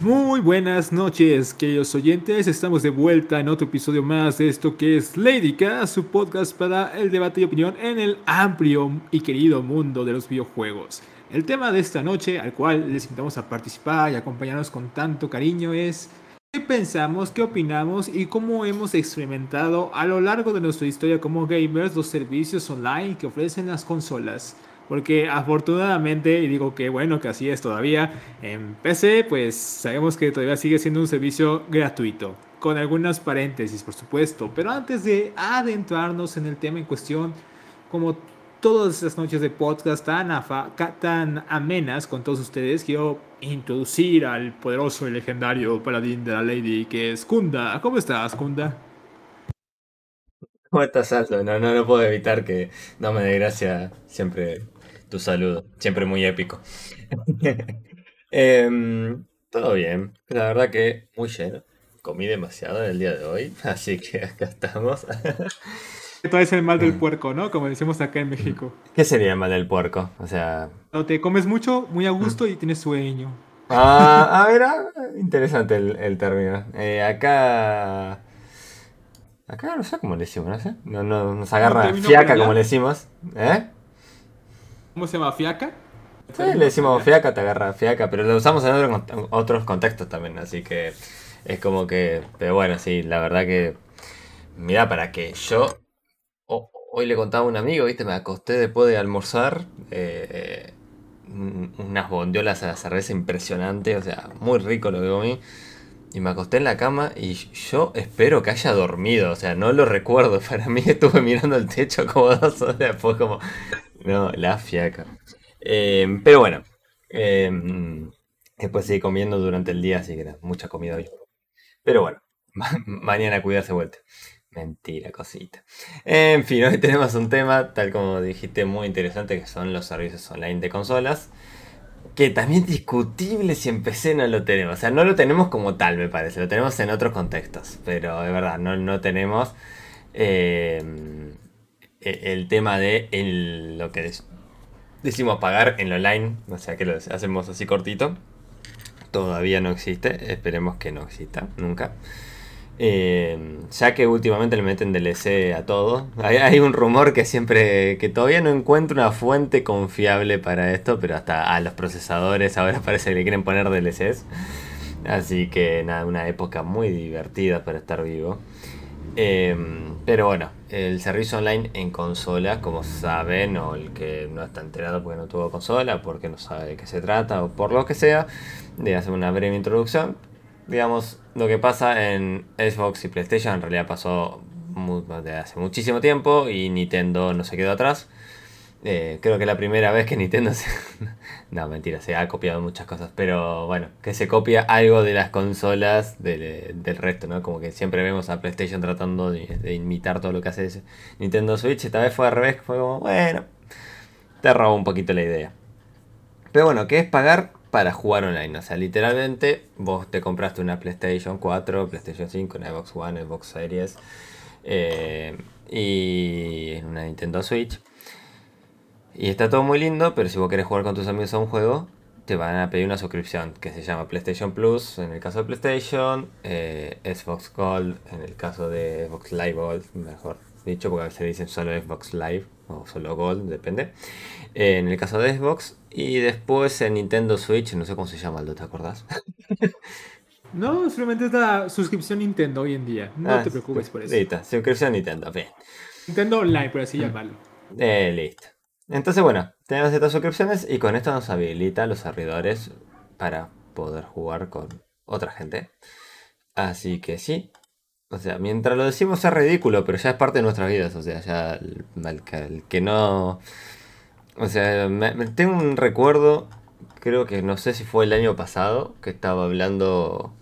Muy buenas noches, queridos oyentes. Estamos de vuelta en otro episodio más de esto que es Lady K, su podcast para el debate y opinión en el amplio y querido mundo de los videojuegos. El tema de esta noche, al cual les invitamos a participar y acompañarnos con tanto cariño, es qué pensamos, qué opinamos y cómo hemos experimentado a lo largo de nuestra historia como gamers los servicios online que ofrecen las consolas. Porque afortunadamente, y digo que bueno que así es todavía, en PC pues sabemos que todavía sigue siendo un servicio gratuito. Con algunas paréntesis, por supuesto. Pero antes de adentrarnos en el tema en cuestión, como todas estas noches de podcast tan, tan amenas con todos ustedes, quiero introducir al poderoso y legendario paladín de la Lady, que es Kunda. ¿Cómo estás, Kunda? ¿Cómo estás, Aldo? No, no, no puedo evitar que no me dé gracia siempre tu saludo, siempre muy épico. Em, todo bien, la verdad que muy lleno. Comí demasiado en el día de hoy, así que acá estamos. Esto es el mal del mm. puerco, ¿no? Como decimos acá en México. ¿Qué sería el mal del puerco? O sea... No, te comes mucho, muy a gusto y tienes sueño. Ah, a ver, ah, interesante el, término. Eh, acá... Acá no sé cómo le decimos, no sé. No, no, nos agarra fiaca como le decimos. ¿Eh? ¿Cómo se llama? ¿Fiaca? Sí, le decimos fiaca, te agarra fiaca, pero lo usamos en otros contextos también, así que es como que. Pero bueno, sí, la verdad que. Mira, para que yo. hoy le contaba a un amigo, ¿viste? Me acosté después de almorzar. Eh, unas bondiolas a la cerveza impresionante, o sea, muy rico lo que comí. Y me acosté en la cama y yo espero que haya dormido, o sea, no lo recuerdo. Para mí estuve mirando el techo como dos horas después, como no, la fiaca. Em, pero bueno, em, después seguí comiendo durante el día, así que mucha comida hoy. Pero bueno, mañana cuidarse vuelta. Mentira, cosita. En fin, hoy tenemos un tema, tal como dijiste, muy interesante, que son los servicios online de consolas. Que también discutible si en PC no lo tenemos. O sea, no lo tenemos como tal, me parece. Lo tenemos en otros contextos. Pero de verdad, no, no tenemos. Eh, e, el tema de lo que decimos pagar en lo online, o sea que lo hacemos así cortito, todavía no existe, esperemos que no exista nunca. Eh, ya que últimamente le meten DLC a todo. Hay, un rumor que siempre, que todavía no encuentro una fuente confiable para esto, pero hasta a los procesadores ahora parece que le quieren poner DLCs. Así que nada, una época muy divertida para estar vivo. Em, pero bueno, el servicio online en consola, como saben, o el que no está enterado porque no tuvo consola, porque no sabe de qué se trata, o por lo que sea, de hacer una breve introducción. Digamos, lo que pasa en Xbox y PlayStation en realidad pasó desde hace muchísimo tiempo y Nintendo no se quedó atrás. Eh, creo que la primera vez que Nintendo se... no, mentira, se ha copiado muchas cosas, pero bueno, que se copia algo de las consolas del, resto, ¿no? Como que siempre vemos a PlayStation tratando de, imitar todo lo que hace Nintendo Switch, esta vez fue al revés, fue como, bueno, te robo un poquito la idea. Pero bueno, ¿qué es pagar para jugar online? O sea, literalmente vos te compraste una PlayStation 4, PlayStation 5, una Xbox One, Xbox Series eh, y una Nintendo Switch y está todo muy lindo, pero si vos querés jugar con tus amigos a un juego, te van a pedir una suscripción que se llama PlayStation Plus en el caso de PlayStation, eh, Xbox Gold en el caso de Xbox Live Gold, mejor dicho, porque a veces dicen solo Xbox Live o solo Gold, depende. Eh, en el caso de Xbox, y después en Nintendo Switch, no sé cómo se llama, ¿te acordás? no, solamente es la suscripción Nintendo hoy en día. No ah, te preocupes por eso. Listo, suscripción Nintendo, bien. Nintendo Online, por así llamarlo. Eh, listo. Entonces, bueno, tenemos estas suscripciones y con esto nos habilita los servidores para poder jugar con otra gente. Así que sí. O sea, mientras lo decimos es ridículo, pero ya es parte de nuestras vidas. O sea, ya el, que no... O sea, me, tengo un recuerdo, creo que no sé si fue el año pasado, que estaba hablando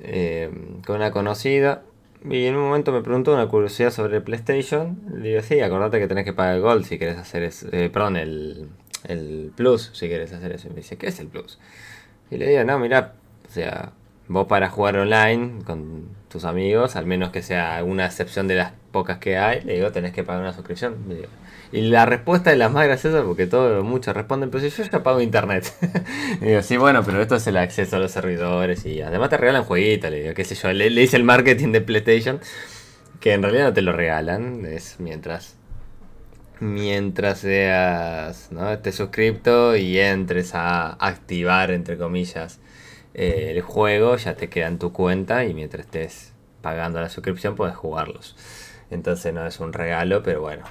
eh, con una conocida y en un momento me preguntó una curiosidad sobre PlayStation. Le digo, sí, acordate que tenés que pagar el Gold si querés hacer eso. Eh, perdón, el, el Plus si querés hacer eso. Y me dice, ¿qué es el Plus? Y le digo, no, mira, o sea, vos para jugar online con tus amigos, al menos que sea una excepción de las pocas que hay, le digo, tenés que pagar una suscripción. Y la respuesta es la más graciosa porque todos, muchos responden, pero si yo ya pago internet. y digo, sí, bueno, pero esto es el acceso a los servidores y además te regalan jueguitos, le digo, qué sé yo, le, hice el marketing de PlayStation, que en realidad no te lo regalan, es mientras mientras seas, estés suscripto y entres a activar, entre comillas, el juego, ya te queda en tu cuenta y mientras estés pagando la suscripción puedes jugarlos. Entonces no es un regalo, pero bueno,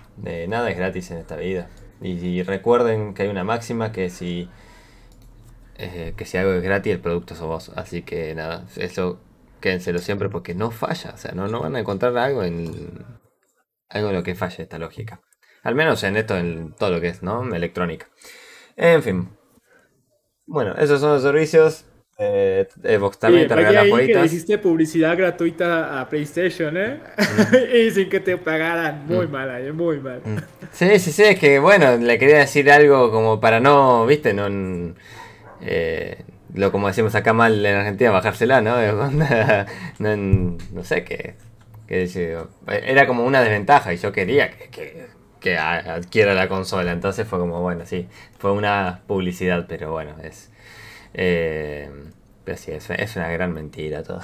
nada es gratis en esta vida. Y, recuerden que hay una máxima que si, eh, que si algo es gratis, el producto sos vos. Así que nada, eso quédenselo siempre porque no falla. O sea, no, no van a encontrar algo en, algo en lo que falle esta lógica. Al menos en esto, en todo lo que es, ¿no? Electrónica. En fin. Bueno, esos son los servicios. Eh, Xbox también te regala jueguitas. hiciste publicidad gratuita a PlayStation, ¿eh? Mm. y sin que te pagaran. Muy mm. mal, eh, muy mal. Mm. Sí, sí, sí, es que bueno, le quería decir algo como para no, viste, no. Eh, lo como decimos acá mal en Argentina, bajársela, ¿no? no, no sé qué. Era como una desventaja y yo quería que que adquiera la consola. Entonces fue como, bueno, sí, fue una publicidad, pero bueno, es... Eh, pero sí, es, una gran mentira todo.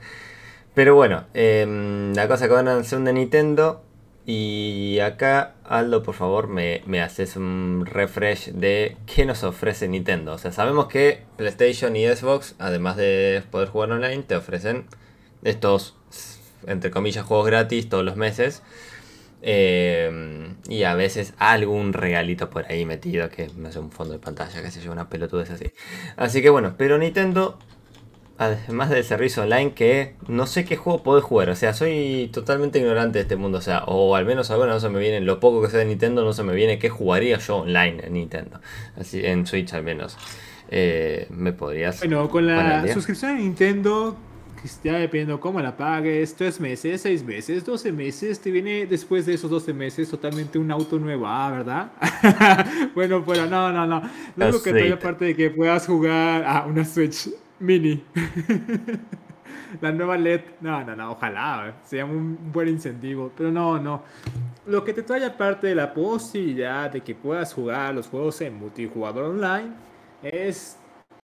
pero bueno, em, la cosa que van a hacer de Nintendo. Y acá, Aldo, por favor, me, me, haces un refresh de qué nos ofrece Nintendo. O sea, sabemos que PlayStation y Xbox, además de poder jugar online, te ofrecen estos, entre comillas, juegos gratis todos los meses. Em, y a veces algún regalito por ahí metido que me hace un fondo de pantalla, que se lleva una pelotudez así. Así que bueno, pero Nintendo, además del servicio online, que no sé qué juego puedo jugar. O sea, soy totalmente ignorante de este mundo. O sea, o al menos ahora no se me viene, lo poco que sé de Nintendo, no se me viene qué jugaría yo online en Nintendo. Así, en Switch al menos. Eh, me podrías. Bueno, con la suscripción a Nintendo ya dependiendo cómo la pagues, 3 meses, 6 meses, 12 meses, te viene después de esos 12 meses totalmente un auto nuevo, ah, ¿verdad? bueno, pero no, no, no. No es lo que trae aparte de que puedas jugar a una Switch mini. la nueva LED, no, no, no, ojalá, sea un buen incentivo, pero no, no. Lo que te trae aparte de la posibilidad de que puedas jugar los juegos en multijugador online es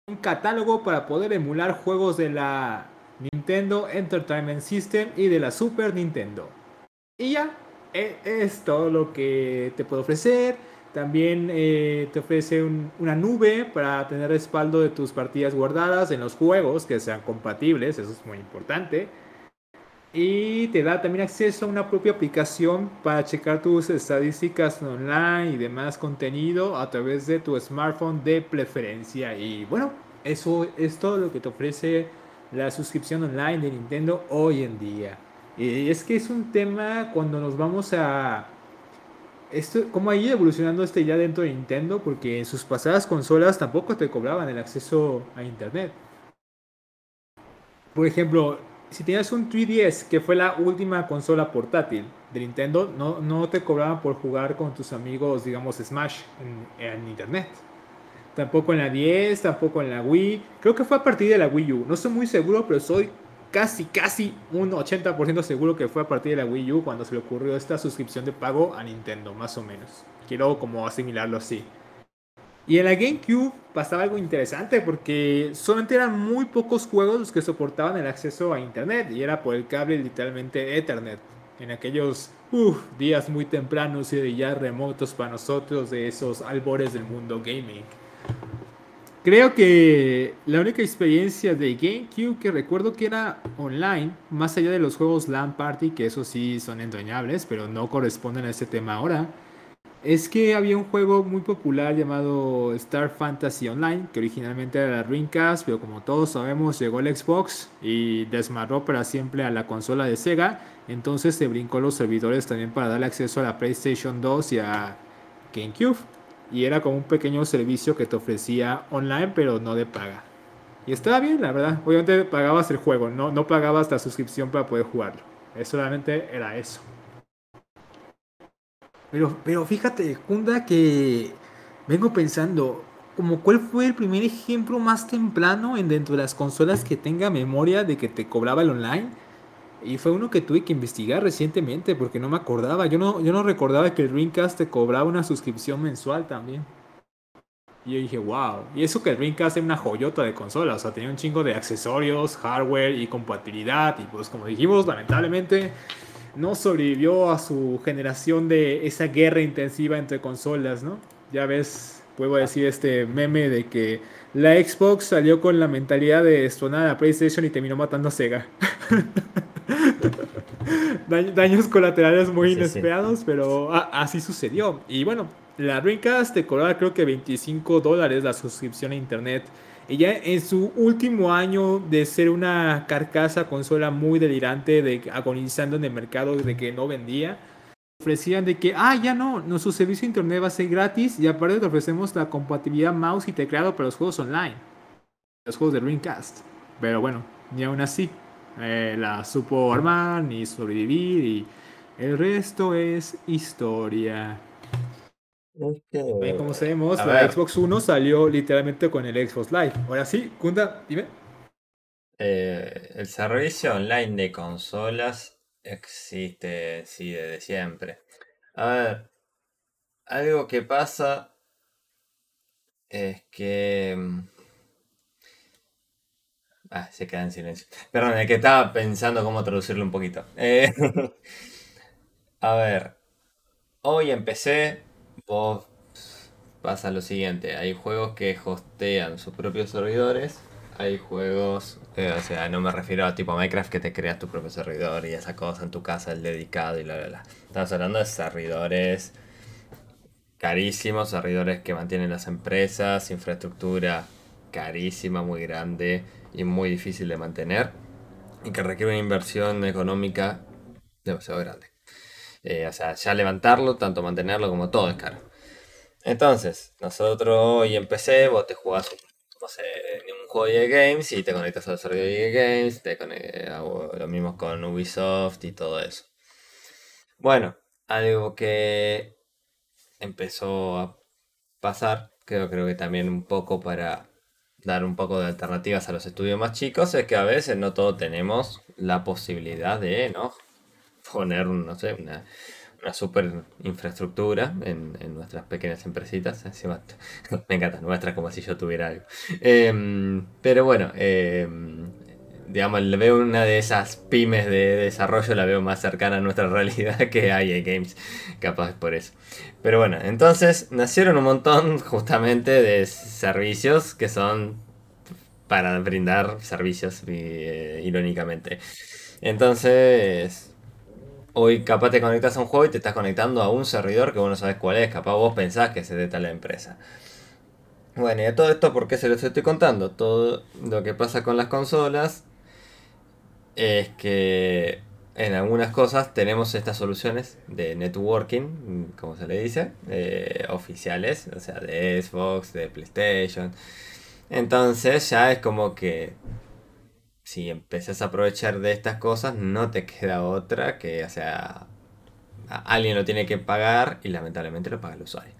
un catálogo para poder emular juegos de la Nintendo Entertainment System y de la Super Nintendo. Y ya, e, es todo lo que te puedo ofrecer. También eh, te ofrece una nube para tener respaldo de tus partidas guardadas en los juegos que sean compatibles, eso es muy importante. Y te da también acceso a una propia aplicación para checar tus estadísticas online y demás contenido a través de tu smartphone de preferencia. Y bueno, eso es todo lo que te ofrece la suscripción online de Nintendo hoy en día. Y es que es un tema cuando nos vamos a... Esto, ¿Cómo ha ido evolucionando este ya dentro de Nintendo? Porque en sus pasadas consolas tampoco te cobraban el acceso a Internet. Por ejemplo, si tenías un 3DS, que fue la última consola portátil de Nintendo, no, no te cobraban por jugar con tus amigos, digamos, Smash en, en Internet. Tampoco en la 10, tampoco en la Wii. Creo que fue a partir de la Wii U. No estoy muy seguro, pero soy casi, casi un 80% seguro que fue a partir de la Wii U cuando se le ocurrió esta suscripción de pago a Nintendo, más o menos. Quiero como asimilarlo así. Y en la GameCube pasaba algo interesante porque solamente eran muy pocos juegos los que soportaban el acceso a Internet y era por el cable literalmente Ethernet. En aquellos días muy tempranos y ya remotos para nosotros de esos albores del mundo gaming. Creo que la única experiencia de GameCube que recuerdo que era online, más allá de los juegos LAN Party, que eso sí son entrañables, pero no corresponden a este tema ahora, es que había un juego muy popular llamado Star Fantasy Online, que originalmente era la Dreamcast, pero como todos sabemos llegó el Xbox y desmarró para siempre a la consola de Sega, entonces se brincó los servidores también para darle acceso a la PlayStation 2 y a GameCube y era como un pequeño servicio que te ofrecía online pero no de paga. Y estaba bien, la verdad. Obviamente pagabas el juego, no, no pagabas la suscripción para poder jugarlo. Es solamente era eso. Pero, pero fíjate, Kunda, que vengo pensando, como cuál fue el primer ejemplo más temprano en dentro de las consolas que tenga memoria de que te cobraba el online Y fue uno que tuve que investigar recientemente porque no me acordaba. Yo no, yo no recordaba que el Dreamcast te cobraba una suscripción mensual también. Y yo dije, wow. Y eso que el Dreamcast es una joyota de consola. O sea, tenía un chingo de accesorios, hardware y compatibilidad. Y pues como dijimos, lamentablemente no sobrevivió a su generación de esa guerra intensiva entre consolas, ¿no? Ya ves, puedo decir este meme de que la Xbox salió con la mentalidad de destronar a PlayStation y terminó matando a Sega. Daños colaterales muy inesperados, pero así sucedió. Y bueno, la Dreamcast te cobraba creo que 25 dólares la suscripción a internet. Y ya en su último año de ser una carcasa consola muy delirante, de agonizando en el mercado, de que no vendía, ofrecían de que, ah, ya no, nuestro servicio de internet va a ser gratis y aparte te ofrecemos la compatibilidad mouse y teclado para los juegos online, los juegos de Dreamcast. Pero bueno, ni aún así, eh, la supo armar ni sobrevivir y el resto es historia. como sabemos, la Xbox One salió literalmente con el Xbox Live. Ahora sí, Kunda, dime. Eh, el servicio online de consolas existe, sí, desde siempre. A ver, algo que pasa es que... Ah, se queda en silencio. Perdón, es que estaba pensando cómo traducirlo un poquito. Eh, a ver, hoy empecé, vos pasa lo siguiente, hay juegos que hostean sus propios servidores, hay juegos, eh, o sea, no me refiero a tipo Minecraft que te creas tu propio servidor y esa cosa en tu casa, el dedicado y la la la. Estamos hablando de servidores carísimos, servidores que mantienen las empresas, infraestructura carísima, muy grande y muy difícil de mantener y que requiere una inversión económica demasiado grande. Eh, o sea, ya levantarlo, tanto mantenerlo como todo es caro. Entonces, nosotros hoy en PC, vos te jugás, no sé, un juego de games y te conectas al servidor de games, te lo mismo con Ubisoft y todo eso. Bueno, algo que empezó a pasar, creo, creo que también un poco para dar un poco de alternativas a los estudios más chicos, es que a veces no todos tenemos la posibilidad de, ¿no? Poner, no sé, una una super infraestructura en, nuestras pequeñas empresitas. me encanta, nuestra como si yo tuviera algo. Em, pero bueno, em, digamos, le veo una de esas pymes de desarrollo, la veo más cercana a nuestra realidad que EA Games, capaz por eso. Pero bueno, entonces nacieron un montón justamente de servicios que son para brindar servicios, eh, irónicamente. Entonces, Hoy capaz te conectas a un juego y te estás conectando a un servidor que vos no sabes cuál es, capaz vos pensás que es de tal empresa. Bueno, y a todo esto, ¿por qué se los estoy contando? Todo lo que pasa con las consolas es que en algunas cosas tenemos estas soluciones de networking, como se le dice, eh, oficiales, o sea, de Xbox, de PlayStation. Entonces ya es como que si empezás a aprovechar de estas cosas, no te queda otra que, o sea, alguien lo tiene que pagar y lamentablemente lo paga el usuario.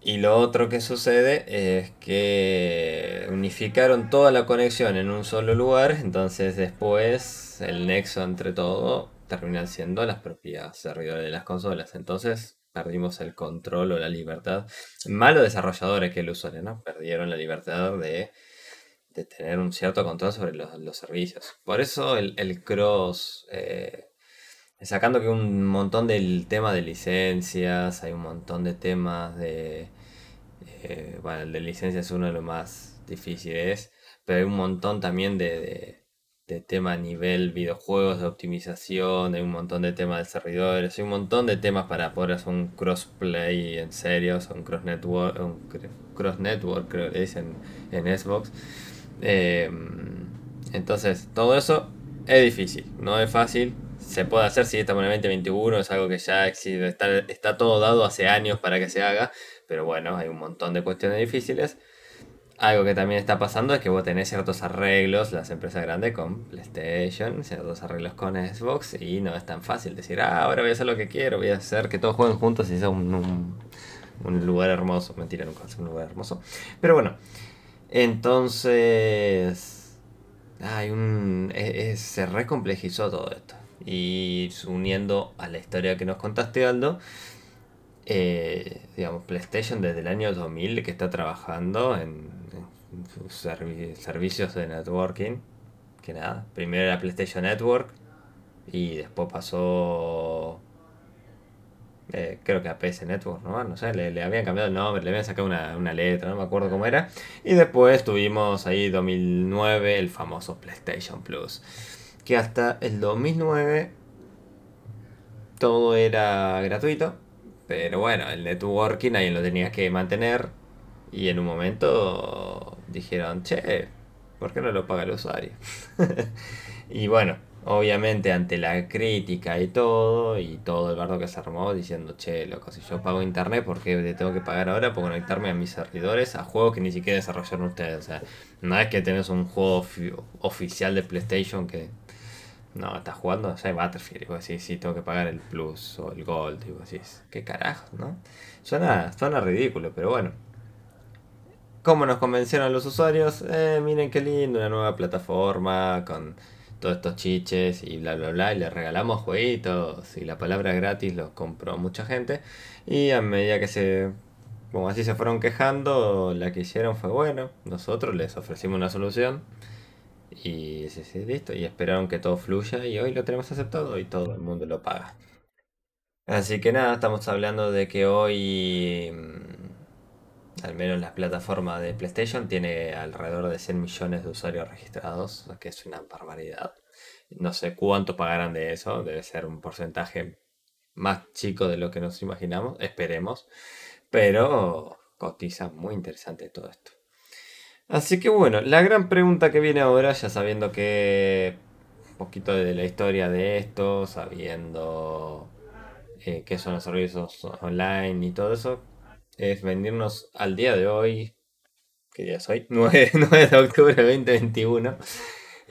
Y lo otro que sucede es que unificaron toda la conexión en un solo lugar, entonces después el nexo entre todo terminan siendo las propias servidores de las consolas. Entonces perdimos el control o la libertad. Malo desarrolladores que el usuario, ¿no? Perdieron la libertad de de tener un cierto control sobre los, servicios. Por eso el, cross, eh, sacando que un montón del tema de licencias, hay un montón de temas de... Eh, bueno, el de licencias es uno de los más difíciles, pero hay un montón también de, de, tema a nivel videojuegos, de optimización, hay un montón de temas de servidores, hay un montón de temas para poder hacer un crossplay en serio, un cross network, un cross network creo que dicen en Xbox. Em, entonces, todo eso es difícil, no es fácil. Se puede hacer si estamos en el 2021, es algo que ya existe, está, todo dado hace años para que se haga, pero bueno, hay un montón de cuestiones difíciles. Algo que también está pasando es que vos tenés ciertos arreglos, las empresas grandes con PlayStation, ciertos arreglos con Xbox, y no es tan fácil decir, ah, ahora voy a hacer lo que quiero, voy a hacer que todos jueguen juntos y sea un, lugar hermoso. Mentira, nunca ser un lugar hermoso. Pero bueno, entonces, hay un. se recomplejizó todo esto. Y uniendo a la historia que nos contaste, Aldo, eh, digamos, PlayStation desde el año 2000 que está trabajando en, sus servicios de networking. Que nada, primero era PlayStation Network y después pasó eh, creo que a PS Network, ¿no? No sé, le, habían cambiado el nombre, le habían sacado una, una, letra, no me acuerdo cómo era. Y después tuvimos ahí 2009 el famoso PlayStation Plus. Que hasta el 2009 todo era gratuito. Pero bueno, el networking alguien lo tenía que mantener. Y en un momento dijeron, che, ¿por qué no lo paga el usuario? y bueno, Obviamente ante la crítica y todo, y todo el bardo que se armó diciendo, che, loco, si yo pago internet, ¿por qué tengo que pagar ahora por conectarme a mis servidores a juegos que ni siquiera desarrollaron ustedes? O sea, no es que tenés un juego oficial de PlayStation que... No, estás jugando, o sea, Battlefield, y vos decís, sí, tengo que pagar el Plus o el Gold, y vos decís, qué carajo, ¿no? Suena, suena ridículo, pero bueno. ¿Cómo nos convencieron los usuarios? Eh, miren qué lindo, una nueva plataforma con todos estos chiches y bla bla bla y le regalamos jueguitos y la palabra gratis los compró mucha gente y a medida que se como así se fueron quejando la que hicieron fue bueno nosotros les ofrecimos una solución y sí, sí, listo y esperaron que todo fluya y hoy lo tenemos aceptado y todo el mundo lo paga así que nada estamos hablando de que hoy al menos la plataforma de PlayStation tiene alrededor de 100 millones de usuarios registrados, que es una barbaridad. No sé cuánto pagarán de eso, debe ser un porcentaje más chico de lo que nos imaginamos, esperemos. Pero cotiza muy interesante todo esto. Así que bueno, la gran pregunta que viene ahora, ya sabiendo que un poquito de la historia de esto, sabiendo eh, qué son los servicios online y todo eso, es venirnos al día de hoy, que día es hoy, 9, de octubre de 2021,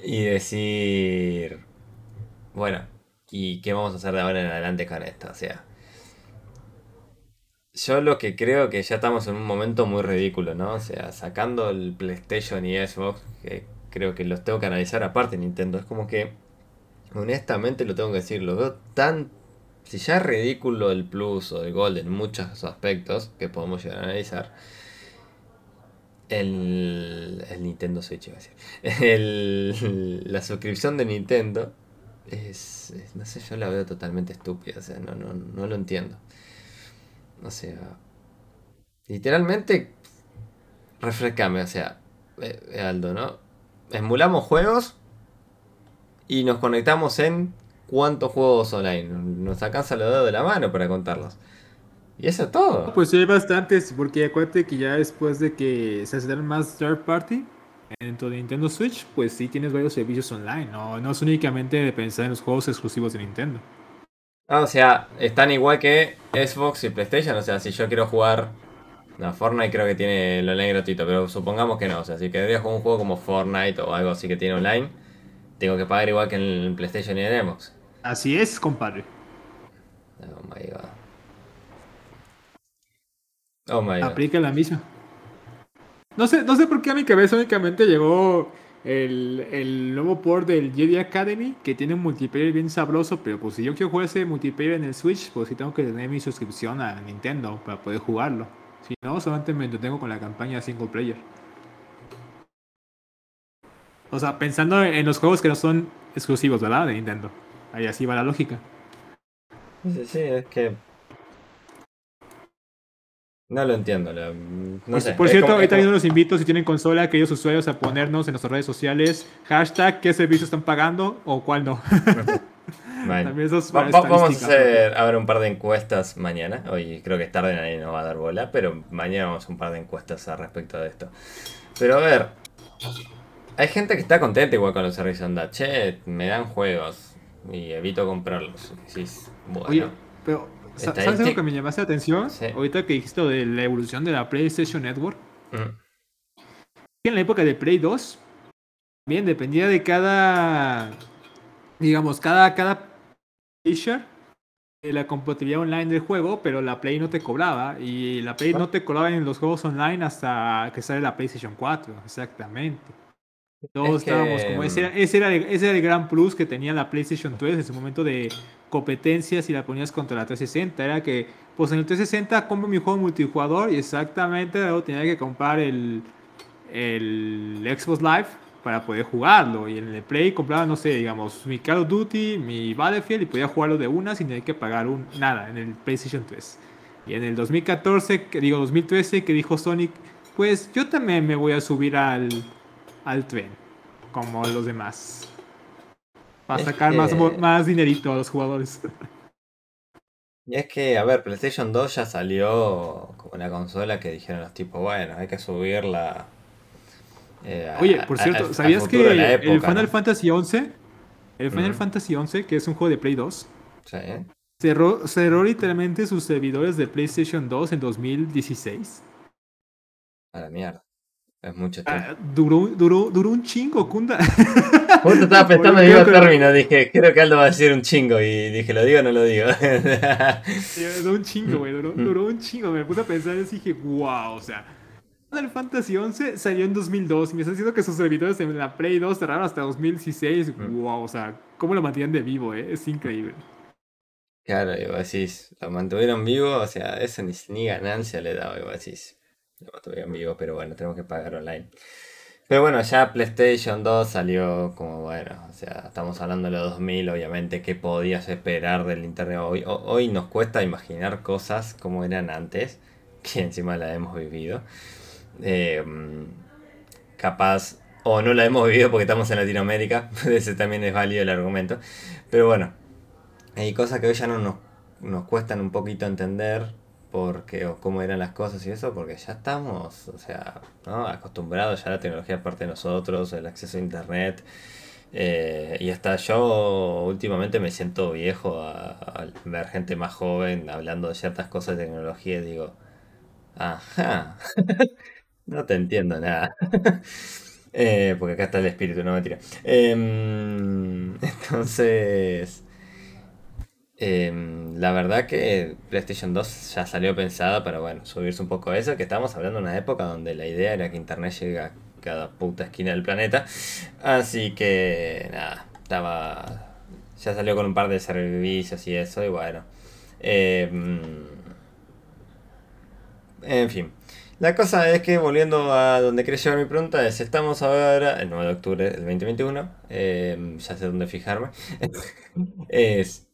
y decir, bueno, ¿y qué vamos a hacer de ahora en adelante con esto? O sea, yo lo que creo que ya estamos en un momento muy ridículo, ¿no? O sea, sacando el PlayStation y Xbox, que creo que los tengo que analizar aparte Nintendo, es como que, honestamente lo tengo que decir, lo veo tan si ya es ridículo el Plus o el Gold en muchos aspectos que podemos llegar a analizar, el, el Nintendo Switch, iba a decir. la suscripción de Nintendo es, no sé, yo la veo totalmente estúpida, o sea, no, no, no lo entiendo. O sea, literalmente, refrescame, o sea, eh, Aldo, ¿no? Emulamos juegos y nos conectamos en cuántos juegos online. Nos alcanza los dedos de la mano para contarlos. Y eso es todo. Pues hay bastantes, porque acuérdate que ya después de que se hacen más third party dentro de Nintendo Switch, pues sí tienes varios servicios online. No, no es únicamente pensar en los juegos exclusivos de Nintendo. Ah, o sea, están igual que Xbox y PlayStation. O sea, si yo quiero jugar. No, Fortnite creo que tiene el online gratuito, pero supongamos que no. O sea, si quería jugar un juego como Fortnite o algo así que tiene online, tengo que pagar igual que en el PlayStation y en Xbox. Así es, compadre. Oh my god. Oh my god. Aplica la misma. No sé, no sé por qué a mi cabeza únicamente llegó el, nuevo port del Jedi Academy, que tiene un multiplayer bien sabroso, pero pues si yo quiero jugar ese multiplayer en el Switch, pues sí tengo que tener mi suscripción a Nintendo para poder jugarlo. Si no, solamente me entretengo con la campaña single player. O sea, pensando en los juegos que no son exclusivos, ¿verdad? De Nintendo. Ahí así va la lógica. Sí, sí, es que. No lo entiendo. No pues, sé. Por cierto, ahorita también los invito, si tienen consola, aquellos usuarios a ponernos en nuestras redes sociales hashtag qué servicio están pagando o cuál no. También vamos a hacer a ver, un par de encuestas mañana. Hoy creo que es tarde, nadie nos va a dar bola, pero mañana vamos a hacer un par de encuestas al respecto de esto. Pero a ver, hay gente que está contenta igual con los servicios anda. Che, me dan juegos y evito comprarlos. bueno. Oye, pero ¿sabes algo que me llamaste la atención? Ahorita que dijiste de la evolución de la PlayStation Network. Mm. En la época de Play 2, bien, dependía de cada, digamos, cada, cada de la compatibilidad online del juego, pero la Play no te cobraba. Y la Play no te cobraba en los juegos online hasta que sale la PlayStation 4, exactamente. Todos estábamos como ese era, ese era, el, ese, era el, gran plus que tenía la PlayStation 3 en su momento de competencias y la ponías contra la 360. Era que, pues en el 360 compro mi juego multijugador y exactamente luego tenía que comprar el, el Xbox Live para poder jugarlo. Y en el Play compraba, no sé, digamos, mi Call of Duty, mi Battlefield y podía jugarlo de una sin tener que pagar un, nada en el PlayStation 3. Y en el 2014, que digo 2013, que dijo Sonic, pues yo también me voy a subir al, al tren, como los demás. Para sacar más, más dinerito a los jugadores. Y es que, a ver, PlayStation 2 ya salió como una consola que dijeron los tipos, bueno, hay que subirla eh, Oye, por cierto, ¿sabías que el Final Fantasy XI, el Final Fantasy XI, que es un juego de Play 2, cerró, cerró literalmente sus servidores de PlayStation 2 en 2016? A la mierda. Es mucho ah, tiempo. duró, duró, duró un chingo, Kunda. Justo estaba pensando en el término. Dije, creo que Aldo va a decir un chingo. Y dije, ¿lo digo o no lo digo? duró un chingo, güey. Duró, duró, un chingo. Me puse a pensar y dije, wow. O sea, Final Fantasy XI salió en 2002 y me están diciendo que sus servidores en la Play 2 cerraron hasta 2016. Wow, o sea, ¿cómo lo mantienen de vivo? Eh? Es increíble. Claro, decís, lo mantuvieron vivo, o sea, eso ni, ni ganancia le daba, y decís, lo mantuvieron vivo, pero bueno, tenemos que pagar online. Pero bueno, ya PlayStation 2 salió como bueno, o sea, estamos hablando de los 2000, obviamente, ¿qué podías esperar del Internet hoy? hoy nos cuesta imaginar cosas como eran antes, que encima la hemos vivido. Eh, capaz, o no la hemos vivido porque estamos en Latinoamérica, ese también es válido el argumento. Pero bueno, hay cosas que hoy ya no nos, nos cuestan un poquito entender porque o cómo eran las cosas y eso, porque ya estamos, o sea, acostumbrados ya la tecnología parte de nosotros, el acceso a internet. Eh, y hasta yo últimamente me siento viejo a, ver gente más joven hablando de ciertas cosas de tecnología y digo, ajá, No te entiendo nada. Eh, porque acá está el espíritu, no me tira. Em, entonces, em, la verdad que PlayStation 2 ya salió pensada para, bueno, subirse un poco a eso, que estamos hablando de una época donde la idea era que Internet llegue a cada puta esquina del planeta. Así que, nada, estaba... Ya salió con un par de servicios y eso, y bueno. Em, en fin. La cosa es que, volviendo a donde quería llevar mi pregunta, es: estamos ahora, el 9 de octubre del 2021, em, ya sé dónde fijarme. es.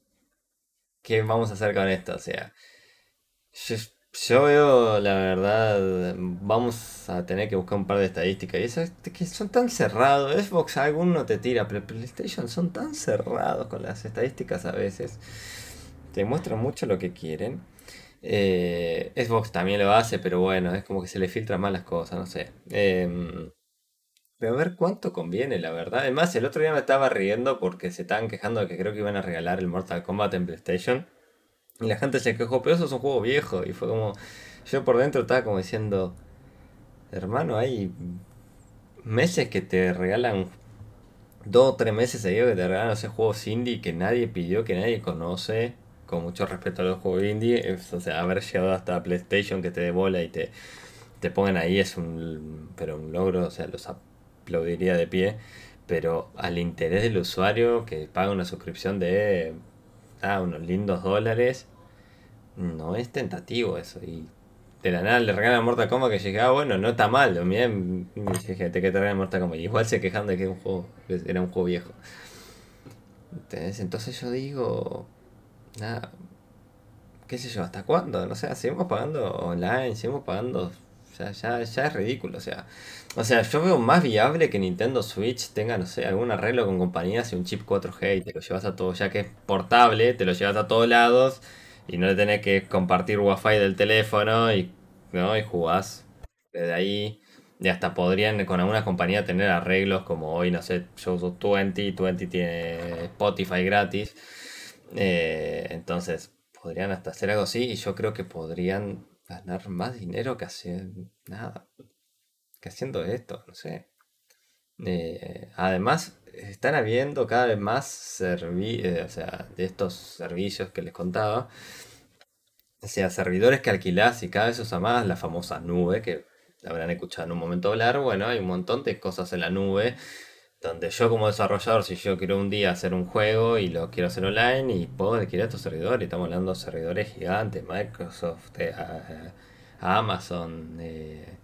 ¿Qué vamos a hacer con esto? O sea, yo, veo, la verdad, vamos a tener que buscar un par de estadísticas. Y eso es que son tan cerrados. Xbox alguno te tira, pero PlayStation son tan cerrados con las estadísticas a veces. Te muestran mucho lo que quieren. Eh, Xbox también lo hace, pero bueno, es como que se le filtran mal las cosas, no sé. Em, a ver cuánto conviene, la verdad. Además, el otro día me estaba riendo porque se estaban quejando de que creo que iban a regalar el Mortal Kombat en PlayStation. Y la gente se quejó, pero eso es un juego viejo. Y fue como. Yo por dentro estaba como diciendo. Hermano, hay meses que te regalan. Dos o tres meses seguidos que te regalan ese juegos indie que nadie pidió, que nadie conoce con mucho respeto a los juegos indie, o sea, haber llegado hasta PlayStation que te dé bola y te, te pongan ahí es un, pero un logro, o sea, los aplaudiría de pie, pero al interés del usuario que paga una suscripción de ah, unos lindos dólares, no es tentativo eso, y de la nada le regalan Mortal Kombat que llega, ah, bueno, no está mal, miren, gente que te regalan Mortal Kombat, igual se quejan de que un juego, era un juego viejo. Entonces yo digo, nada, qué sé yo, ¿hasta cuándo? No sé, seguimos pagando online, seguimos pagando, ya, ya, ya es ridículo, o sea, o sea, yo veo más viable que Nintendo Switch tenga, no sé, algún arreglo con compañías y un chip 4G y te lo llevas a todo, ya que es portable, te lo llevas a todos lados y no le tenés que compartir wifi del teléfono y, ¿no? y jugás desde ahí. Y hasta podrían con alguna compañía tener arreglos como hoy, no sé, yo uso 20, 20 tiene Spotify gratis. Eh, entonces, podrían hasta hacer algo así y yo creo que podrían ganar más dinero que haciendo nada, que haciendo esto, no sé. Eh, además, están habiendo cada vez más servicios, eh, o sea, de estos servicios que les contaba, o sea, servidores que alquilás y cada vez usa más la famosa nube, que habrán escuchado en un momento hablar, bueno, hay un montón de cosas en la nube donde yo como desarrollador, si yo quiero un día hacer un juego y lo quiero hacer online y puedo adquirir estos servidores, estamos hablando de servidores gigantes, Microsoft, eh, Amazon eh,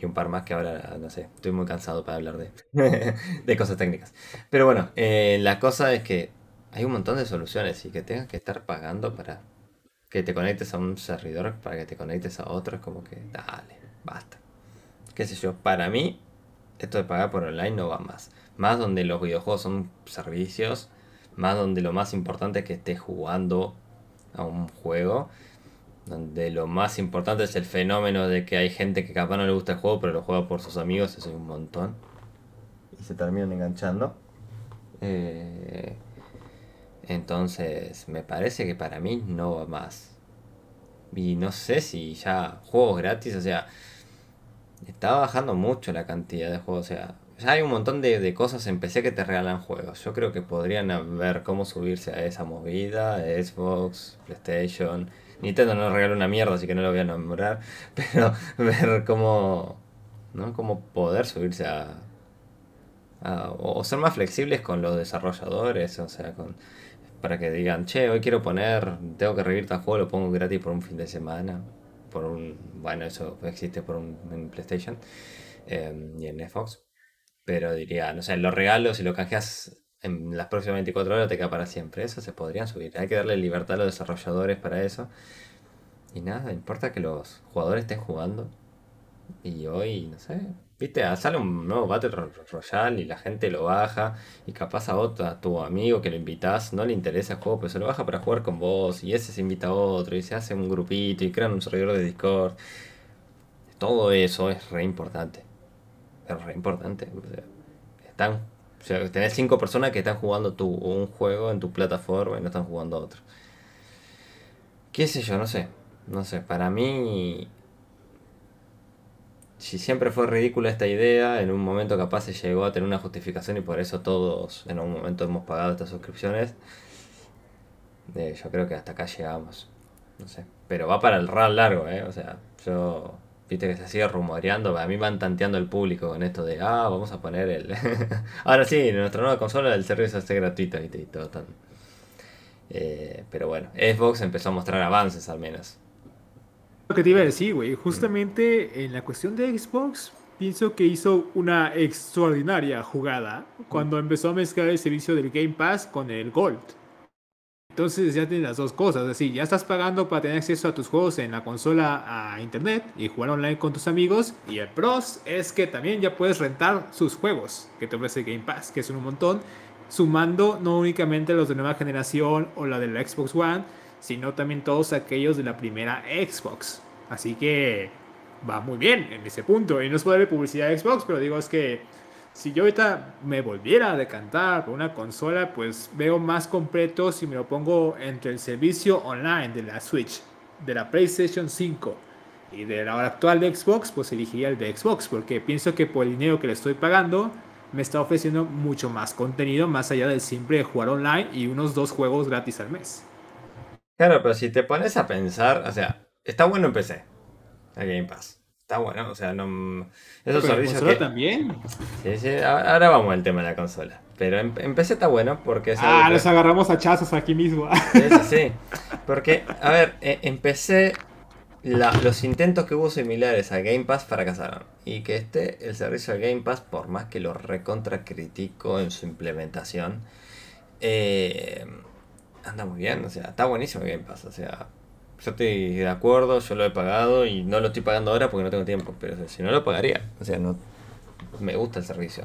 y un par más que ahora, no sé, estoy muy cansado para hablar de, de cosas técnicas. Pero bueno, eh, la cosa es que hay un montón de soluciones y que tengas que estar pagando para que te conectes a un servidor, para que te conectes a otro, es como que, dale, basta. Qué sé yo, para mí esto de pagar por online no va más. Más donde los videojuegos son servicios, más donde lo más importante es que estés jugando a un juego, donde lo más importante es el fenómeno de que hay gente que capaz no le gusta el juego, pero lo juega por sus amigos, eso es un montón. Y se terminan enganchando. Eh, entonces, me parece que para mí no va más. Y no sé si ya juegos gratis, o sea, está bajando mucho la cantidad de juegos. O sea, ya hay un montón de, cosas en PC que te regalan juegos. Yo creo que podrían ver cómo subirse a esa movida. Xbox, PlayStation. Nintendo no regala una mierda, así que no lo voy a nombrar. Pero ver cómo. ¿no? Cómo poder subirse a. o ser más flexibles con los desarrolladores. O sea, con. Para que digan, che, hoy quiero poner, tengo que revivir tal juego, lo pongo gratis por un fin de semana por un, bueno, eso existe por un, en PlayStation em, y en Xbox, pero diría, no sé, los regalos y lo canjeas en las próximas 24 horas te queda para siempre, eso se podrían subir, hay que darle libertad a los desarrolladores para eso, y nada, importa que los jugadores estén jugando, y hoy, no sé, Viste, sale un nuevo Battle Royale y la gente lo baja y capaz a otro, a tu amigo que lo invitas, no le interesa el juego, pero se lo baja para jugar con vos y ese se invita a otro y se hace un grupito y crean un servidor de Discord. Todo eso es re importante. Es re importante. están, tenés cinco personas que están jugando tu, un juego en tu plataforma y no están jugando otro. ¿Qué sé yo? No sé. No sé, para mí si siempre fue ridícula esta idea, en un momento capaz se llegó a tener una justificación y por eso todos en un momento hemos pagado estas suscripciones. Eh, yo creo que hasta acá llegamos. No sé. Pero va para el RAL largo, ¿eh? O sea, yo. Viste que se sigue rumoreando. A mí van tanteando el público con esto de. Ah, vamos a poner el. Ahora sí, nuestra nueva consola del servicio ser gratuito y todo tan. Eh, pero bueno, Xbox empezó a mostrar avances al menos. Lo que te iba a decir, güey, justamente en la cuestión de Xbox, pienso que hizo una extraordinaria jugada cuando empezó a mezclar el servicio del Game Pass con el Gold. Entonces ya tienes las dos cosas, es decir, ya estás pagando para tener acceso a tus juegos en la consola a internet y jugar online con tus amigos. Y el pros es que también ya puedes rentar sus juegos que te ofrece Game Pass, que son un montón, sumando no únicamente los de nueva generación o la de la Xbox One, sino también todos aquellos de la primera Xbox. Así que va muy bien en ese punto. Y no es por darle publicidad a Xbox, pero digo es que si yo ahorita me volviera a decantar por una consola, pues veo más completo si me lo pongo entre el servicio online de la Switch, de la PlayStation 5 y de la actual de Xbox, pues elegiría el de Xbox, porque pienso que por el dinero que le estoy pagando, me está ofreciendo mucho más contenido, más allá del simple jugar online y unos dos juegos gratis al mes. Claro, pero si te pones a pensar, o sea, está bueno en PC, el Game Pass. Está bueno, o sea, no. Esos servicios. Que... también? Sí, sí, ahora vamos al tema de la consola. Pero en, PC está bueno porque. ah, los agarramos a chazos aquí mismo. Sí, sí, sí. Porque, a ver, en PC los intentos que hubo similares a Game Pass fracasaron. Y que este, el servicio de Game Pass, por más que lo recontra critico en su implementación, eh, anda muy bien, o sea, está buenísimo Game Pass, o sea, yo estoy de acuerdo, yo lo he pagado y no lo estoy pagando ahora porque no tengo tiempo, pero si no lo pagaría, o sea, no me gusta el servicio.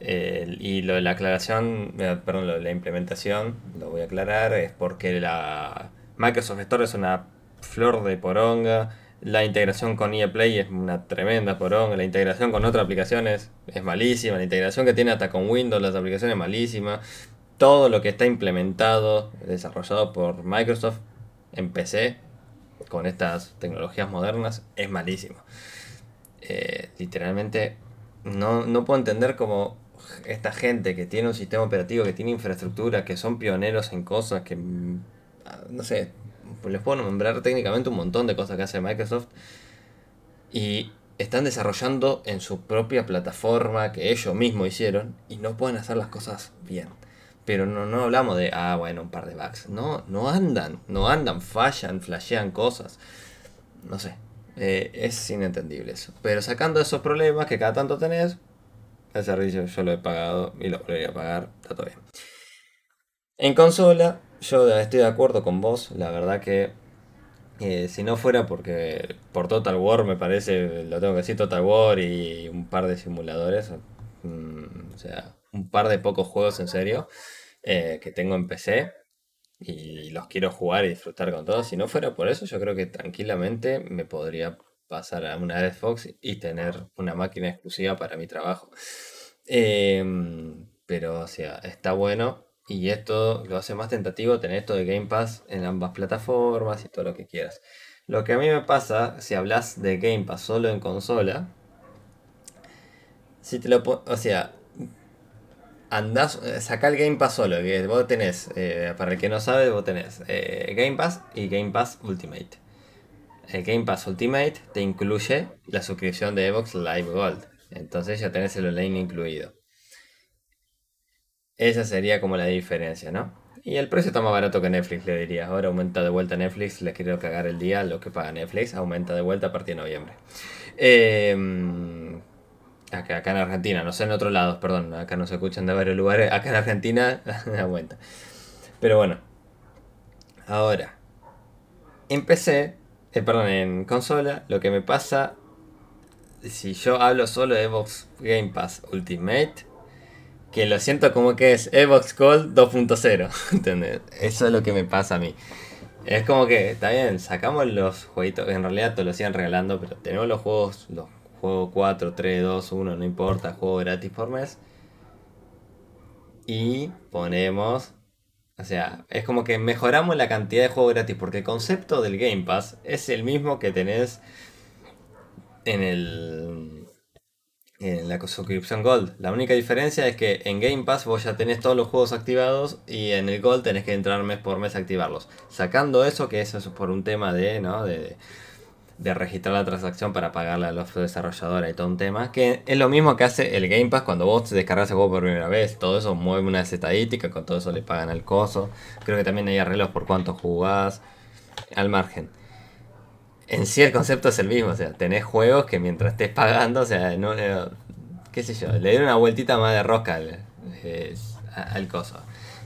y lo de la aclaración, eh, perdón, lo de la implementación, lo voy a aclarar, es porque la Microsoft Store es una flor de poronga, la integración con EA es una tremenda poronga, la integración con otras aplicaciones es malísima, la integración que tiene hasta con Windows, las aplicaciones es malísima, todo lo que está implementado, desarrollado por Microsoft en PC, con estas tecnologías modernas, es malísimo. Eh, literalmente, no, no puedo entender cómo esta gente que tiene un sistema operativo, que tiene infraestructura, que son pioneros en cosas que, mm, no sé, les puedo nombrar técnicamente un montón de cosas que hace Microsoft, y están desarrollando en su propia plataforma que ellos mismos hicieron y no pueden hacer las cosas bien. Pero no, no hablamos de, ah, bueno, un par de bugs. No, no andan, no andan, fallan, flashean cosas. No sé, eh, es inentendible eso. Pero sacando esos problemas que cada tanto tenés, el servicio yo lo he pagado y lo volvería a pagar, está todo bien. En consola, yo estoy de acuerdo con vos, la verdad que eh, si no fuera porque por Total War me parece, lo tengo que decir, Total War y un par de simuladores, mm, o sea, un par de pocos juegos en serio eh, que tengo en PC y los quiero jugar y disfrutar con todos. Si no fuera por eso, yo creo que tranquilamente me podría pasar a una Xbox y tener una máquina exclusiva para mi trabajo. Em, pero, o sea, está bueno. Y esto lo hace más tentativo tener esto de Game Pass en ambas plataformas y todo lo que quieras. Lo que a mí me pasa, si hablas de Game Pass solo en consola, si te lo o sea, andás, eh, saca el Game Pass solo, que vos tenés, eh, para el que no sabe, vos tenés eh, Game Pass y Game Pass Ultimate. El Game Pass Ultimate te incluye la suscripción de Xbox Live Gold. Entonces ya tenés el online incluido. Esa sería como la diferencia, ¿no? Y el precio está más barato que Netflix, le diría. Ahora aumenta de vuelta Netflix, les quiero cagar el día, lo que paga Netflix aumenta de vuelta a partir de noviembre. Em, acá, acá, en Argentina, no sé en otros lados, perdón, acá no se escuchan de varios lugares, acá en Argentina aumenta. Pero bueno, ahora, en PC, eh, perdón, en consola, lo que me pasa, si yo hablo solo de Xbox Game Pass Ultimate, que lo siento como que es Xbox Gold 2.0, ¿entendés? Eso es lo que me pasa a mí. Es como que, está bien, sacamos los jueguitos, en realidad te lo siguen regalando, pero tenemos los juegos, los juegos 4, 3, 2, 1, no importa, juego gratis por mes. Y ponemos, o sea, es como que mejoramos la cantidad de juegos gratis, porque el concepto del Game Pass es el mismo que tenés en el en la suscripción Gold. La única diferencia es que en Game Pass vos ya tenés todos los juegos activados y en el Gold tenés que entrar mes por mes a activarlos. Sacando eso, que eso es por un tema de, ¿no? de registrar la transacción para pagarle a los desarrolladores y todo un tema, que es lo mismo que hace el Game Pass cuando vos descargas el juego por primera vez. Todo eso mueve una estadística, con todo eso le pagan al coso. Creo que también hay arreglos por cuánto jugás, al margen en sí el concepto es el mismo, o sea, tenés juegos que mientras estés pagando, o sea, no, eh, qué sé yo, le dieron una vueltita más de rosca al, al coso.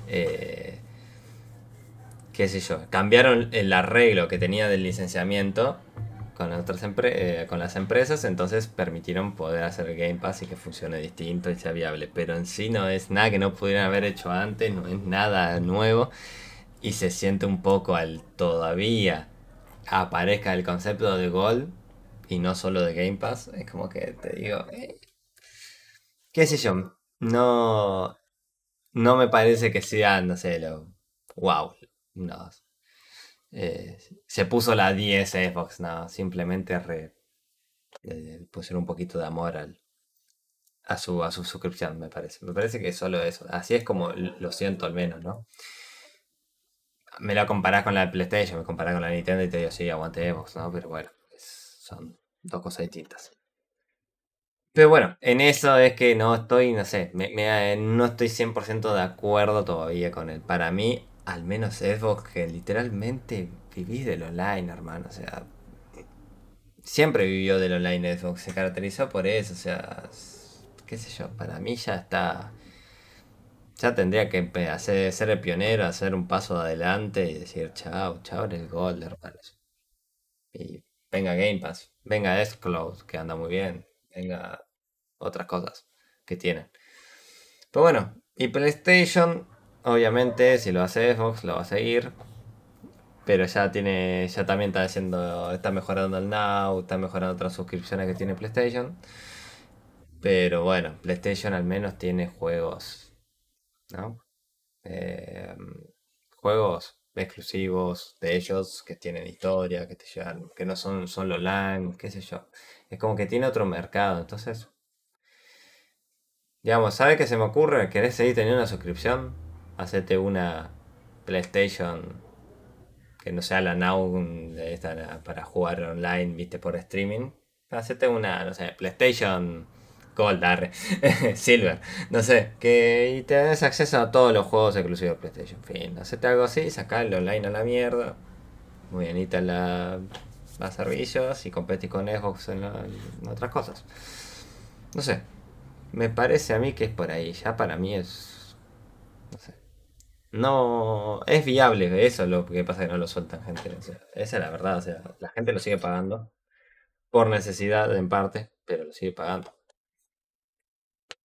Eh, qué sé yo, cambiaron el arreglo que tenía del licenciamiento con, otras eh, con las empresas, entonces permitieron poder hacer Game Pass y que funcione distinto y sea viable. Pero en sí no es nada que no pudieran haber hecho antes, no es nada nuevo y se siente un poco al todavía aparezca el concepto de Gold y no solo de Game Pass, es como que te digo, eh, qué sé yo, no, no me parece que sea, no sé, lo, wow. Eh, se puso la 10 Xbox, no, simplemente re, eh, pusieron un poquito de amor a, su, a su suscripción, me parece. Me parece que solo eso. Así es como lo siento al menos, ¿no? me la comparás con la PlayStation, me comparás con la Nintendo y te digo, sí, aguante Xbox, ¿no? Pero bueno, son dos cosas distintas. Pero bueno, en eso es que no estoy, no sé, me, no estoy 100% de acuerdo todavía con él. Para mí, al menos Xbox, que literalmente vivís del online, hermano. O sea, siempre vivió del online Xbox, se caracterizó por eso. O sea, qué sé yo, para mí ya está ya tendría que hacer, ser el pionero, hacer un paso adelante y decir, chao, chao, el gol, hermanos. Y venga Game Pass, venga S-Cloud, que anda muy bien, venga otras cosas que tienen. Pero bueno, y PlayStation, obviamente, si lo hace Xbox, lo va a seguir. Pero ya tiene, ya también está haciendo, está mejorando el Now, está mejorando otras suscripciones que tiene PlayStation. Pero bueno, PlayStation al menos tiene juegos ¿no? Em, juegos exclusivos de ellos que tienen historia, que te llevan, que no son solo LAN, qué sé yo. Es como que tiene otro mercado, entonces. Digamos, ¿sabe qué se me ocurre? ¿Querés seguir teniendo una suscripción? Hacete una PlayStation que no sea la Now para jugar online, viste, por streaming. hacete una, no sé, PlayStation Gold, Silver, no sé, que y te des acceso a todos los juegos exclusivos de PlayStation. Fin, hacete algo así, el online a la mierda. Muy bien, la, los servicios y competís con Xbox en, en, otras cosas. No sé, me parece a mí que es por ahí. Ya para mí es. No sé. No. Es viable eso, lo que pasa que no lo sueltan, gente. esa es la verdad. O sea, la gente lo sigue pagando. Por necesidad, en parte, pero lo sigue pagando.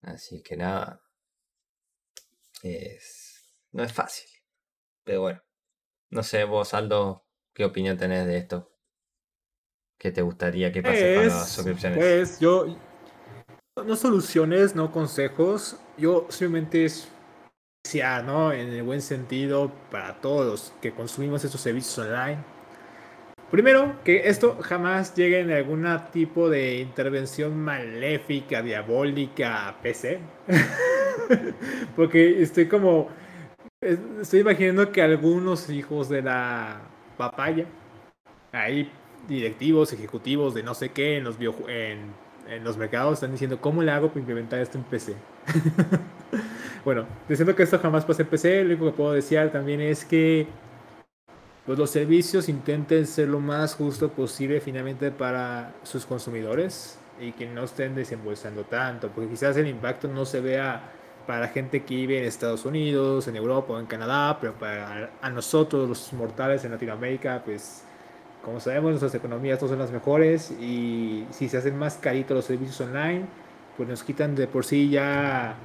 Así que nada. Es. No es fácil. Pero bueno. No sé, vos, Aldo, ¿qué opinión tenés de esto? ¿Qué te gustaría que pase con las suscripciones? Pues yo. No soluciones, no consejos. Yo simplemente es. En el buen sentido para todos los que consumimos estos servicios online Primero, que esto jamás llegue en algún tipo de intervención maléfica, diabólica PC. Porque estoy como. Estoy imaginando que algunos hijos de la papaya, ahí directivos, ejecutivos de no sé qué en los, en los mercados, están diciendo: ¿Cómo le hago para implementar esto en PC? bueno, diciendo que esto jamás pasa en PC, lo único que puedo decir también es que pues los servicios intenten ser lo más justo posible finalmente para sus consumidores y que no estén desembolsando tanto, porque quizás el impacto no se vea para la gente que vive en Estados Unidos, en Europa o en Canadá, pero para a nosotros los mortales en Latinoamérica, pues como sabemos nuestras economías no son las mejores y si se hacen más caritos los servicios online, pues nos quitan de por sí ya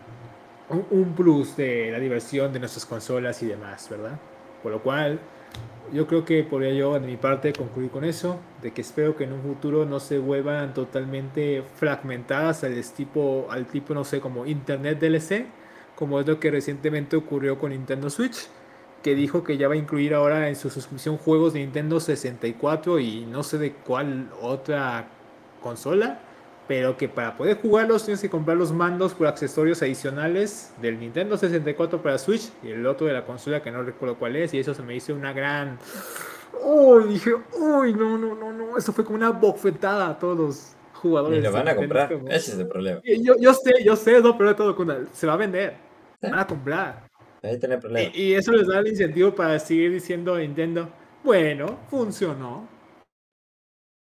un, plus de la diversión de nuestras consolas y demás, ¿verdad? Por lo cual yo creo que por ello, de mi parte, concluir con eso, de que espero que en un futuro no se vuelvan totalmente fragmentadas al tipo, al tipo no sé, como Internet DLC, como es lo que recientemente ocurrió con Nintendo Switch, que dijo que ya va a incluir ahora en su suscripción juegos de Nintendo 64 y no sé de cuál otra consola, pero que para poder jugarlos tienes que comprar los mandos por accesorios adicionales del Nintendo 64 para Switch y el otro de la consola que no recuerdo cuál es y eso se me hizo una gran... Oh, dije, uy, no, no, no, no, eso fue como una bofetada a todos los jugadores. Y lo van a comprar, ese es el problema. Yo, yo sé, yo sé, no, pero todo, se va a vender, se van a comprar. Ahí tiene problema. Y, y, eso les da el incentivo para seguir diciendo a Nintendo, bueno, funcionó.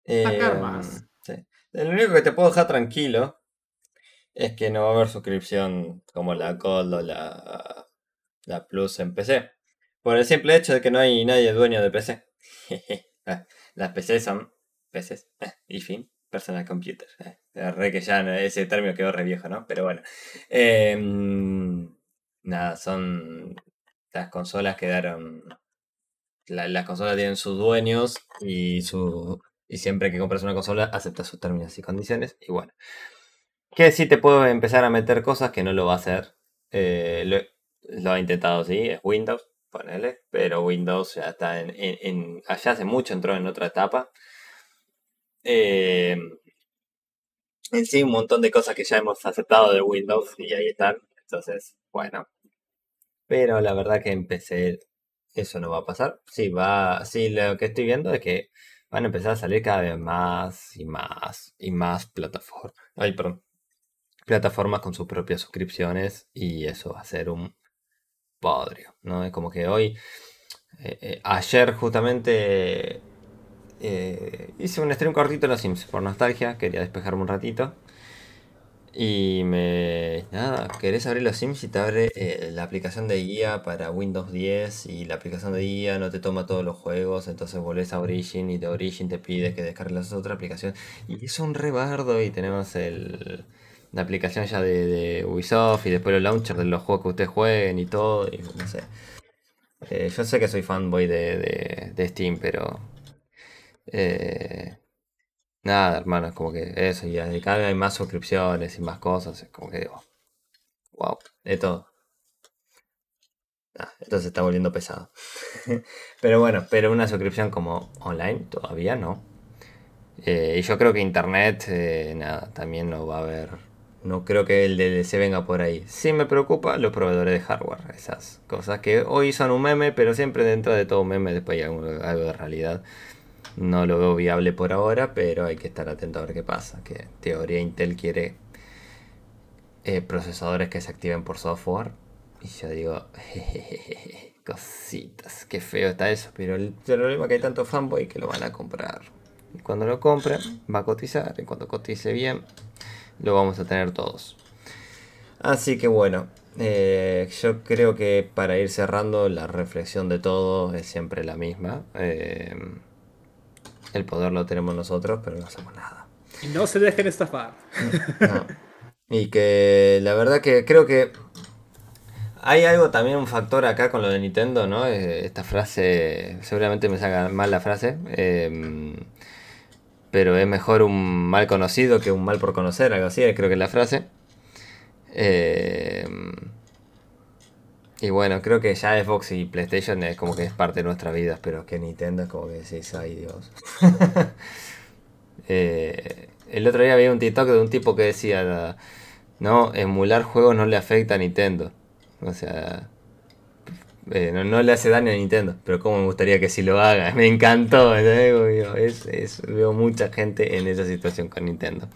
Sacar em, más. Lo único que te puedo dejar tranquilo es que no va a haber suscripción como la Gold o la, la Plus en PC. Por el simple hecho de que no hay nadie dueño de PC. Las PC son PCs. Y fin, personal computer. Re que ya ese término quedó re viejo, ¿no? Pero bueno. Em, nada, son. Las consolas quedaron. las consolas tienen sus dueños y su y siempre que compras una consola, aceptas sus términos y condiciones. Y bueno. Que sí te puedo empezar a meter cosas que no lo va a hacer. Eh, lo, ha intentado, sí, es Windows, ponele. Pero Windows ya está en, allá hace mucho entró en otra etapa. Eh, en sí, un montón de cosas que ya hemos aceptado de Windows y ahí están. Entonces, bueno. Pero la verdad que empecé, eso no va a pasar. Sí, va, sí, lo que estoy viendo es que van a empezar a salir cada vez más y más y más plataformas. Ay, perdón. Plataformas con sus propias suscripciones y eso va a ser un podrio, ¿no? Es como que hoy, eh, eh, ayer justamente eh, hice un stream cortito de los Sims por nostalgia, quería despejarme un ratito. Y me. Nada, querés abrir los Sims y te abre eh, la aplicación de guía para Windows 10 y la aplicación de guía no te toma todos los juegos, entonces volvés a Origin y de Origin te pide que descargues otra aplicación. Y es un rebardo y tenemos el, la aplicación ya de, Ubisoft y después los launchers de los juegos que ustedes jueguen y todo. Y no sé. Eh, yo sé que soy fanboy de, de, de Steam, pero. Eh, Nada, hermano, es como que eso, y cada vez hay más suscripciones y más cosas, es como que digo, wow, de todo. Esto se está volviendo pesado. pero bueno, pero una suscripción como online todavía no. Eh, y yo creo que internet, eh, nada, también no va a haber. No creo que el DLC venga por ahí. Sí me preocupa los proveedores de hardware, esas cosas que hoy son un meme, pero siempre dentro de todo un meme después hay algo, algo de realidad. No lo veo viable por ahora, pero hay que estar atento a ver qué pasa. Que en teoría Intel quiere eh, procesadores que se activen por software. Y yo digo, cositas, qué feo está eso. Pero el problema es que hay tanto fanboy que lo van a comprar. Y cuando lo compren, va a cotizar. Y cuando cotice bien, lo vamos a tener todos. Así que bueno, eh, yo creo que para ir cerrando, la reflexión de todo es siempre la misma. Eh, el poder lo tenemos nosotros, pero no hacemos nada. Y no se dejen estafar. Y que la verdad que creo que hay algo también, un factor acá con lo de Nintendo, ¿no? Eh, esta frase, seguramente me saca mal la frase, em, pero es mejor un mal conocido que un mal por conocer, algo así, creo que es la frase. Em, y bueno, creo que ya Xbox y PlayStation es como que es parte de nuestra vida, pero que Nintendo es como que decís, ay Dios. Eh, el otro día había un TikTok de un tipo que decía, no, emular juegos no le afecta a Nintendo. O sea, eh, no, le hace daño a Nintendo, pero como me gustaría que sí lo haga. Me encantó, veo mucha gente en esa situación con Nintendo.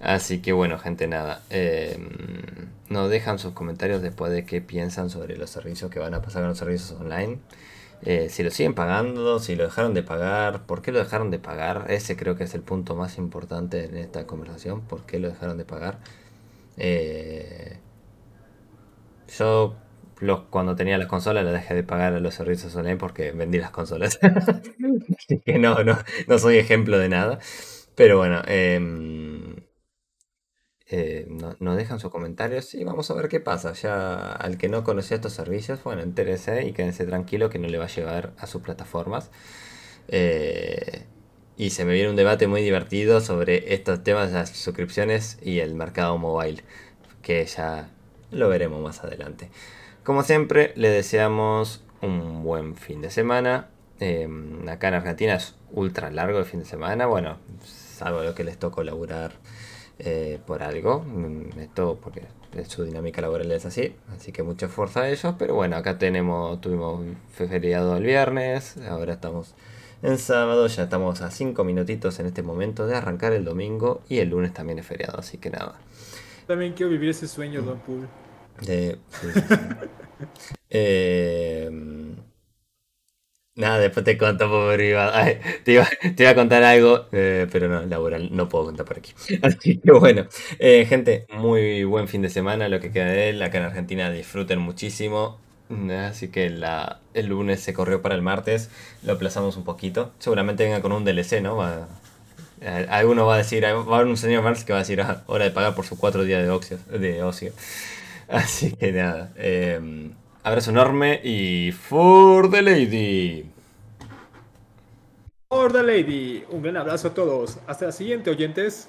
Así que bueno, gente, nada. Eh, nos dejan sus comentarios después de qué piensan sobre los servicios que van a pasar con los servicios online. Eh, si lo siguen pagando, si lo dejaron de pagar, por qué lo dejaron de pagar. Ese creo que es el punto más importante en esta conversación. ¿Por qué lo dejaron de pagar? Eh, yo cuando tenía las consolas le dejé de pagar a los servicios online porque vendí las consolas. Así que no, no, no soy ejemplo de nada. Pero bueno, em, eh, nos dejan sus comentarios y vamos a ver qué pasa. Ya al que no conocía estos servicios, bueno, entérese y quédense tranquilo que no le va a llevar a sus plataformas. Eh, y se me viene un debate muy divertido sobre estos temas de las suscripciones y el mercado mobile, que ya lo veremos más adelante. Como siempre, le deseamos un buen fin de semana. Em, acá en Argentina es ultra largo el fin de semana. Bueno, salvo lo que les tocó laburar eh, por algo. Mm, esto porque su dinámica laboral es así. Así que mucha fuerza a ellos. Pero bueno, acá tenemos, tuvimos feriado el viernes. Ahora estamos en sábado. Ya estamos a 5 minutitos en este momento de arrancar el domingo. Y el lunes también es feriado. Así que nada. También quiero vivir ese sueño, Don Pool. De, eh, nada, después te cuento por privado. te, iba, te, iba, a contar algo, eh, pero no, laboral, no puedo contar por aquí. Así que bueno, eh, gente, muy buen fin de semana, lo que queda de él. Acá en Argentina disfruten muchísimo. Así que la, el lunes se corrió para el martes, lo aplazamos un poquito. Seguramente venga con un DLC, ¿no? Va, alguno va a decir, va a haber un señor Marx que va a decir, ah, hora de pagar por sus cuatro días de ocio. De ocio. Así que nada, em, abrazo enorme y for the lady. For the lady, un gran abrazo a todos. Hasta la siguiente, oyentes.